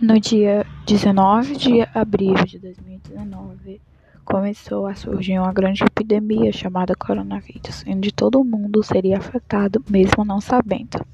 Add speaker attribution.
Speaker 1: No dia 19 de abril de 2019, começou a surgir uma grande epidemia chamada coronavírus, onde todo mundo seria afetado, mesmo não sabendo.